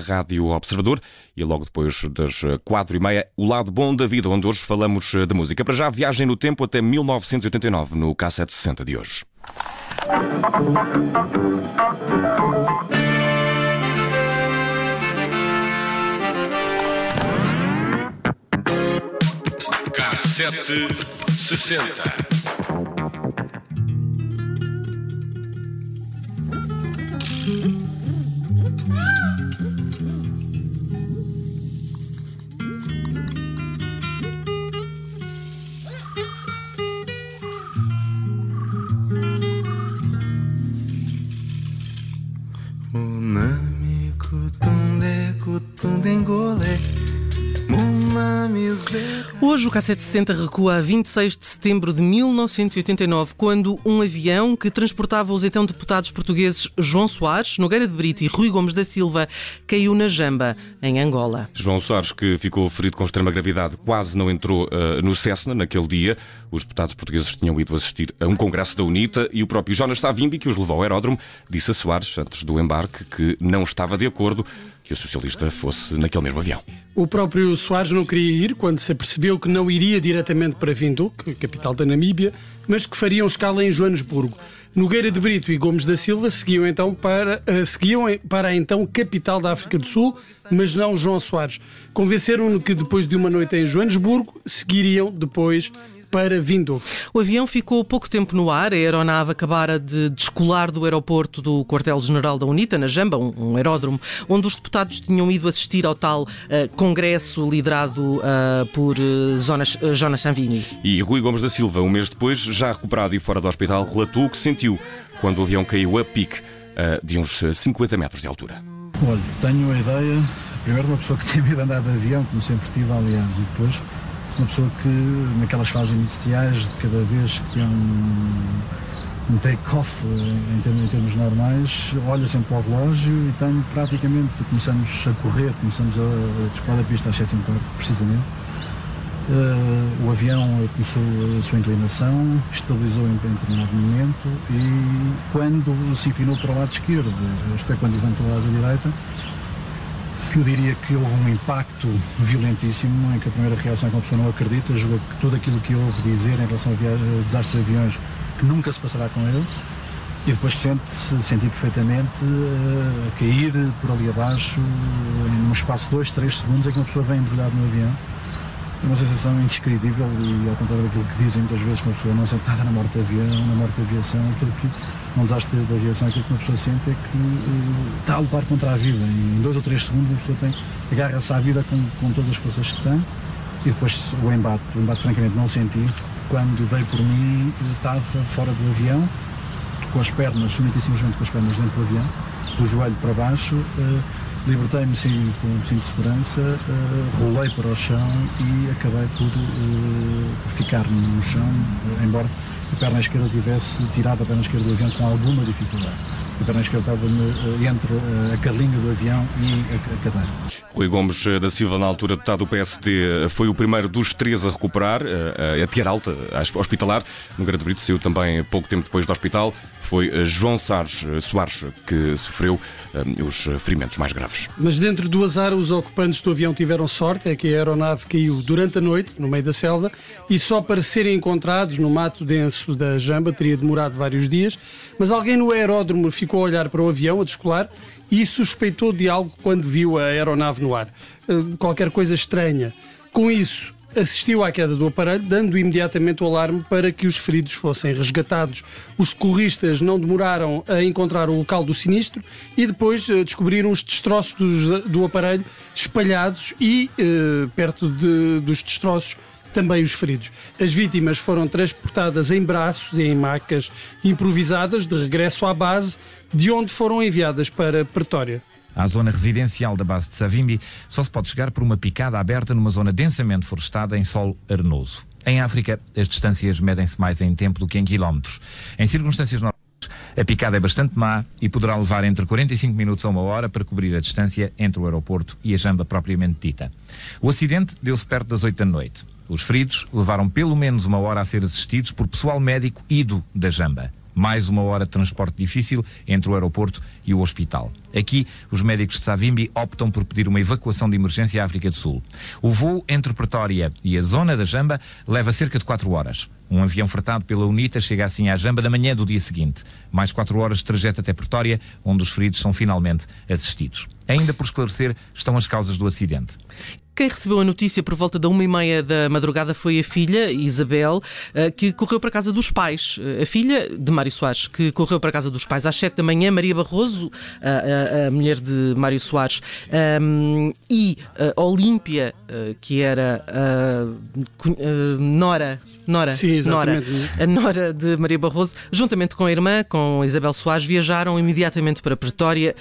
Rádio Observador e logo depois das quatro e meia, o lado bom da vida, onde hoje falamos de música. Para já, viagem no tempo até 1989, no K760 de hoje. K760 Hoje o K760 recua a 26 de setembro de 1989, quando um avião que transportava os então deputados portugueses João Soares, Nogueira de Brito e Rui Gomes da Silva caiu na Jamba, em Angola. João Soares, que ficou ferido com extrema gravidade, quase não entrou uh, no Cessna naquele dia. Os deputados portugueses tinham ido assistir a um congresso da UNITA e o próprio Jonas Savimbi, que os levou ao aeródromo, disse a Soares, antes do embarque, que não estava de acordo que o socialista fosse naquele mesmo avião. O próprio Soares não queria ir quando se apercebeu que não iria diretamente para Windhoek, capital da Namíbia, mas que fariam escala em Joanesburgo. Nogueira de Brito e Gomes da Silva seguiam então para, uh, seguiam para a então capital da África do Sul, mas não João Soares. Convenceram-no que depois de uma noite em Joanesburgo, seguiriam depois para Vindo. O avião ficou pouco tempo no ar. A aeronave acabara de descolar do aeroporto do quartel-general da UNITA, na Jamba, um, aeródromo, onde os deputados tinham ido assistir ao tal uh, congresso liderado uh, por uh, Jonas, uh, Jonas Sanvini. E Rui Gomes da Silva, um mês depois, já recuperado e fora do hospital, relatou o que sentiu quando o avião caiu a pique de uns 50 metros de altura. Olha, tenho a ideia, primeiro, uma pessoa que tem medo de andar de avião, como sempre tive, aliás, e depois uma pessoa que naquelas fases iniciais de cada vez que é um, um take-off em, termos, em termos normais, olha sempre para o relógio e tem praticamente, começamos a correr, começamos a, a disparar a pista às 7 h precisamente. Uh, o avião começou a sua inclinação, estabilizou em determinado momento e quando se inclinou para o lado esquerdo, isto é, quando desentrou a asa direita, que eu diria que houve um impacto violentíssimo, em que a primeira reação é que uma pessoa não acredita, julga que tudo aquilo que houve dizer em relação a, a desastres de aviões, que nunca se passará com ele, e depois sente-se, senti perfeitamente uh, cair por ali abaixo, em um espaço de 2, 3 segundos, em que uma pessoa vem embrulhada no avião. é uma sensação indescritível e ao contrário daquilo que dizem muitas vezes que uma pessoa não sente nada na morte de avião, na morte de aviação, aquilo que um desastre de aviação, aquilo que uma pessoa sente é que uh, está a lutar contra a vida. E em dois ou três segundos uma pessoa tem, agarra-se à vida com, com todas as forças que tem e depois o embate, o embate francamente não senti, quando dei por mim estava fora do avião, com as pernas, somente e simplesmente com as pernas dentro do avião, do joelho para baixo, uh, Libertei-me sim com um cinto de segurança, uh, rolei para o chão e acabei por uh, ficar no chão, embora a perna esquerda tivesse tirado a perna esquerda do avião com alguma dificuldade. A perna esquerda estava entre a carlinha do avião e a, a cadeira. Rui Gomes da Silva, na altura deputado do PSD, foi o primeiro dos três a recuperar, a ter alta hospitalar. No Grande Brito saiu também pouco tempo depois do hospital. Foi João Soares, Soares que sofreu os ferimentos mais graves. Mas dentro do azar, os ocupantes do avião tiveram sorte, é que a aeronave caiu durante a noite, no meio da selva, e só para serem encontrados no mato denso da Jamba teria demorado vários dias. Mas alguém no aeródromo ficou a olhar para o avião, a descolar, e suspeitou de algo quando viu a aeronave no ar. Qualquer coisa estranha. Com isso, assistiu à queda do aparelho, dando imediatamente o alarme para que os feridos fossem resgatados. Os socorristas não demoraram a encontrar o local do sinistro e depois uh, descobriram os destroços dos, do aparelho espalhados e, uh, perto de, dos destroços, também os feridos. As vítimas foram transportadas em braços e em macas improvisadas de regresso à base, de onde foram enviadas para Pretória. À zona residencial da base de Savimbi só se pode chegar por uma picada aberta numa zona densamente florestada em solo arenoso. Em África, as distâncias medem-se mais em tempo do que em quilómetros. Em circunstâncias normais, a picada é bastante má e poderá levar entre 45 minutos a uma hora para cobrir a distância entre o aeroporto e a jamba propriamente dita. O acidente deu-se perto das 8 da noite. Os feridos levaram pelo menos uma hora a ser assistidos por pessoal médico ido da jamba. Mais uma hora de transporte difícil entre o aeroporto e o hospital. Aqui, os médicos de Savimbi optam por pedir uma evacuação de emergência à África do Sul. O voo entre Pretória e a zona da Jamba leva cerca de 4 horas. Um avião fretado pela UNITA chega assim à Jamba da manhã do dia seguinte. Mais 4 horas de trajeto até Pretória, onde os feridos são finalmente assistidos. Ainda por esclarecer estão as causas do acidente. Quem recebeu a notícia por volta da uma e meia da madrugada foi a filha, Isabel, eh, que correu para a casa dos pais. Eh, a filha de Mário Soares, que correu para a casa dos pais às sete da manhã, Maria Barroso, a, a, a mulher de Mário Soares, um, e a Olímpia, eh, que era a Nora, Nora, Sim, Nora, a Nora de Maria Barroso, juntamente com a irmã, com Isabel Soares, viajaram imediatamente para Pretória.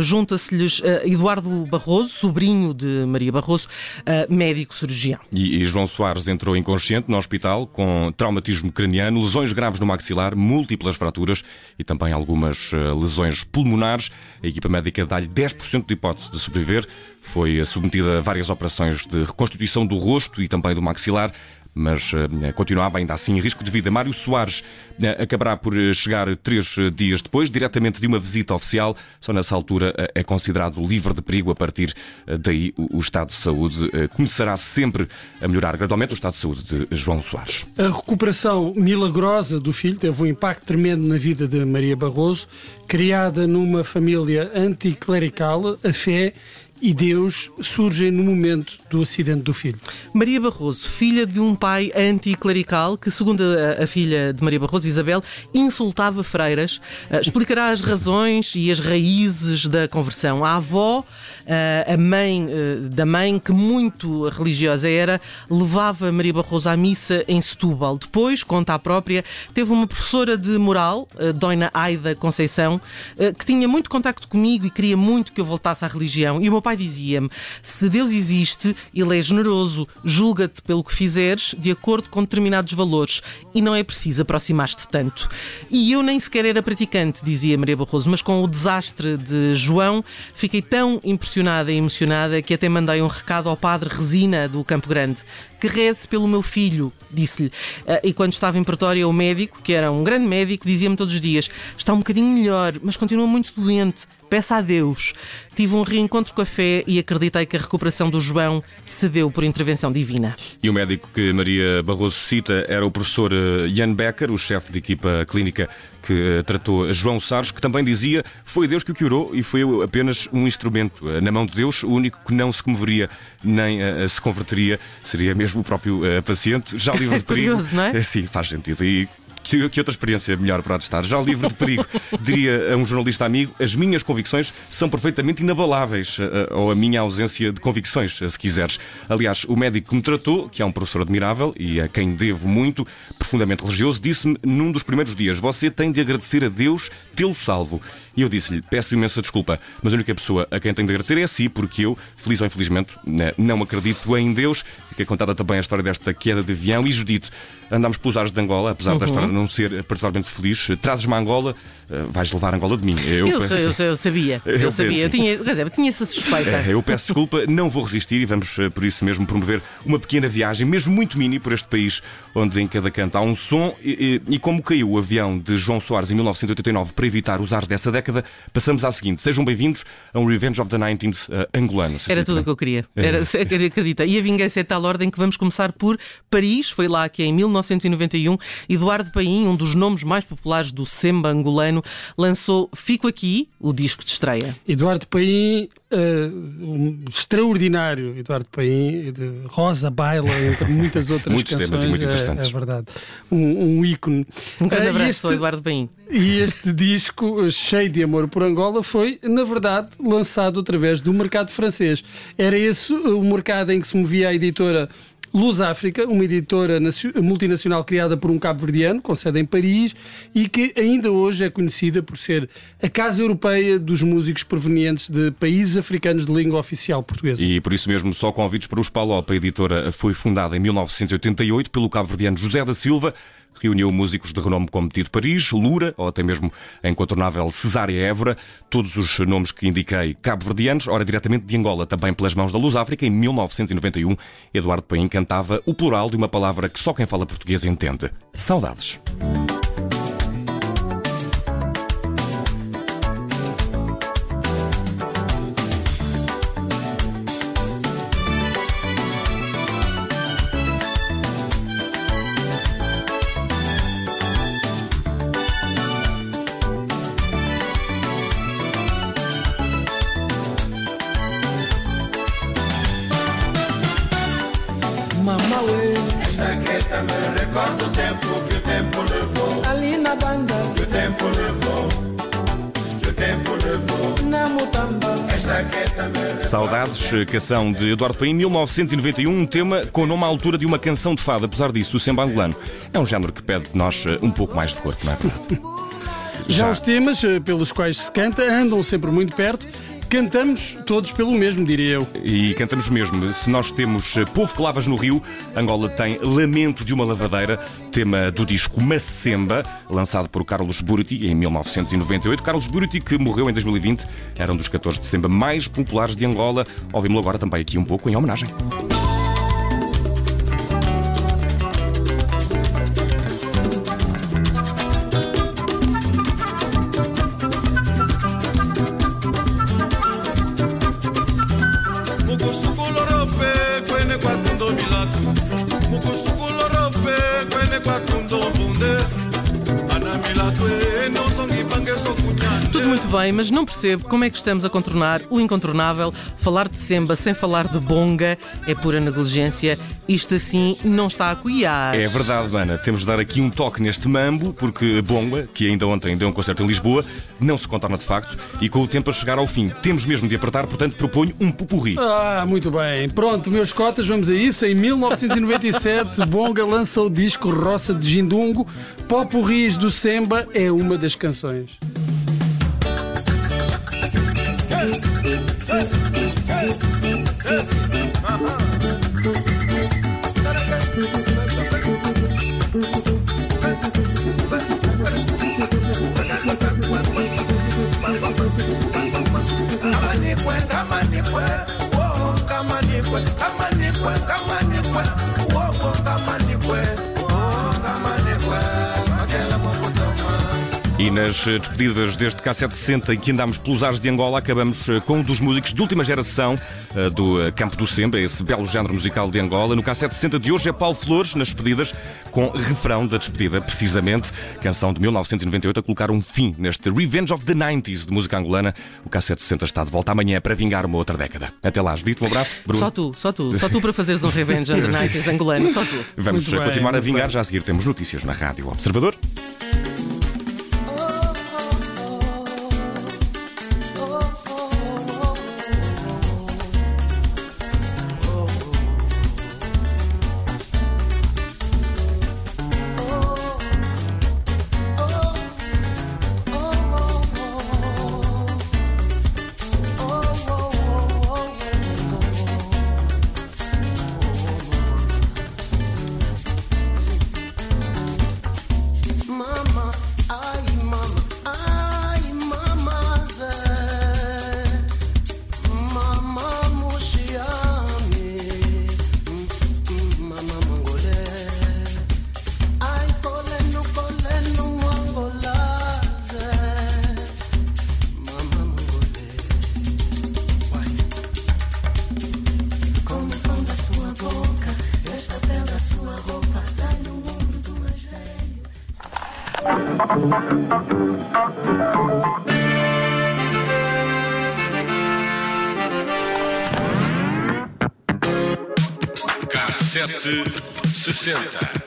Junta-se-lhes Eduardo Barroso, sobrinho de Maria Barroso, uh, médico cirurgião. E, e, João Soares entrou inconsciente no hospital com traumatismo craniano, lesões graves no maxilar, múltiplas fraturas e também algumas uh, lesões pulmonares. A equipa médica dá-lhe 10% de hipótese de sobreviver. Foi submetida a várias operações de reconstituição do rosto e também do maxilar mas uh, continuava ainda assim em risco de vida. Mário Soares uh, acabará por eh, chegar três dias depois, diretamente de uma visita oficial. Só nessa altura é considerado livre de perigo. A partir daí, o, estado de saúde começará sempre a melhorar gradualmente. O estado de saúde de João Soares. A recuperação milagrosa do filho teve um impacto tremendo na vida de Maria Barroso, criada numa família anticlerical. A fé e Deus surgem no momento do acidente do filho. Maria Barroso, filha de um pai anticlerical que, segundo a, a filha de Maria Barroso, Isabel, insultava freiras, uh, explicará as razões e as raízes da conversão. A avó, uh, a mãe uh, da mãe, que muito religiosa era, levava Maria Barroso à missa em Setúbal. Depois, conta a própria, teve uma professora de moral, uh, Dona Aida Conceição, que tinha muito contacto comigo e queria muito que eu voltasse à religião. E meu pai dizia-me: se Deus existe, Ele é generoso, julga-te pelo que fizeres de acordo com determinados valores e não é preciso aproximar-te tanto. E eu nem sequer era praticante, dizia Maria Barroso, mas com o desastre de João fiquei tão impressionada e emocionada que até mandei um recado ao padre Resina do Campo Grande que reze pelo meu filho, disse-lhe. Ah, e quando estava em Pretória, o médico, que era um grande médico, dizia-me todos os dias: está um bocadinho melhor, mas continua muito doente. Peça a Deus. Tive um reencontro com a fé e acreditei que a recuperação do João se deu por intervenção divina. E o médico que Maria Barroso cita era o professor Jan Becker, o chefe de equipa clínica que ah, tratou João Sares, que também dizia foi Deus que o curou e foi apenas um instrumento na mão de Deus, o único que não se comoveria nem se converteria seria mesmo o próprio uh, paciente, já livre de perigo. Curioso, não é? Sim, faz sentido. E que outra experiência melhor para estar? Já livre de perigo, diria a um jornalista amigo, as minhas convicções são perfeitamente inabaláveis, eh, ou a minha ausência de convicções, se quiseres. Aliás, o médico que me tratou, que é um professor admirável e a quem devo muito, profundamente religioso, disse-me num dos primeiros dias: Você tem de agradecer a Deus tê-lo salvo. E eu disse-lhe: Peço imensa desculpa, mas a única pessoa a quem tenho de agradecer é a si, porque eu, feliz ou infelizmente, né, não acredito em Deus. Fica contada também a história desta queda de avião. E Judito, andámos pelos ares de Angola, apesar uhum. da história não ser particularmente feliz. Trazes-me a Angola, eh, vais levar Angola de mim. Eu, eu, sei, eu, sei, eu sabia. Eu, eu sabia. Eu tinha, quer dizer, tinha essa suspeita. É, eu peço desculpa, não vou resistir e vamos, eh, por isso mesmo, promover uma pequena viagem, mesmo muito mini, por este país, onde em cada canto há um som. E, e, e como caiu o avião de João Soares em 1989 para evitar os ares dessa década, passamos à seguinte. Sejam bem-vindos a um Revenge of the 19th uh, angolano. Era tudo o que eu queria. É. Era, acredita. E a vingança é tal ordem que vamos começar por Paris. Foi lá que em 1991 Eduardo Paim, um dos nomes mais populares do semba angolano, lançou Fico Aqui, o disco de estreia. Eduardo Paim, uh, um extraordinário Eduardo Paim, de Rosa Baila, entre muitas outras Muitos canções. Temas e muito interessantes. É, é verdade. Um, um ícone. Um grande uh, abraço este, Eduardo Paim. E este disco, cheio de amor por Angola, foi, na verdade, lançado através do mercado francês. Era esse o mercado em que se movia a editora Luz África, uma editora multinacional criada por um cabo-verdiano, com sede em Paris, e que ainda hoje é conhecida por ser a Casa Europeia dos Músicos provenientes de países africanos de língua oficial portuguesa. E por isso mesmo, só convites para os Palop, a editora foi fundada em 1988 pelo cabo-verdiano José da Silva, reuniu músicos de renome como Tito Paris, Lura ou até mesmo a incontornável Cesária Évora, todos os nomes que indiquei cabo-verdianos, ora diretamente de Angola, também pelas mãos da Luz África, em 1991, Eduardo Paim cantava o plural de uma palavra que só quem fala português entende: saudades. Me recorda o tempo que o tempo levou. Ali na banda. Que o tempo levou. Que o tempo levou. Na mutamba. Esta queta me Saudades, canção de Eduardo Paim, 1991, um tema com nome à altura de uma canção de fado. Apesar disso, o samba angolano é um género que pede de nós eh, um pouco mais de corpo, não é verdade? Já os temas eh, pelos quais se canta andam sempre muito perto. Cantamos todos pelo mesmo, diria eu. E cantamos mesmo. Se nós temos eh, Povo que Lavas no Rio, Angola tem Lamento de uma Lavadeira, tema do disco Macemba, lançado por Carlos Buriti em 1998. Carlos Buriti, que morreu em 2020, era um dos 14 de Semba mais populares de Angola. Ouvimos-lo agora também aqui um pouco em homenagem. Tudo muito bem, mas não percebo como é que estamos a contornar o incontornável. Falar de semba sem falar de bonga é pura negligência. Isto assim não está a coiar. É verdade, Mana. Temos de dar aqui um toque neste mambo, porque Bonga, que ainda ontem deu um concerto em Lisboa, não se contorna de facto e com o tempo a chegar ao fim. Temos mesmo de apertar, portanto proponho um pupurri. Ah, muito bem. Pronto, meus cotas, vamos a isso. Em 1997, Bonga lança o disco Roça de Gindungo. Popurris do Semba é uma das canções. Kamanikwe, kamanikwe kamanikwe Kamanikwe, E nas eh, despedidas deste K760 em que andámos pelos ares de Angola, acabamos eh, com um dos músicos de última geração eh, do Campo do Semba, esse belo género musical de Angola. No K760 de hoje é Paulo Flores, nas despedidas, com refrão da despedida, precisamente, canção de 1998, a colocar um fim neste Revenge of the 90s de música angolana. O K760 está de volta amanhã para vingar uma outra década. Até lá, dito um abraço. Bruno. Só tu, só tu, só tu para fazeres um Revenge on the Nights angolano, só tu. Vamos Muito bem, continuar a vingar. bem. Já a seguir temos notícias na Rádio Observador. Cassete 60.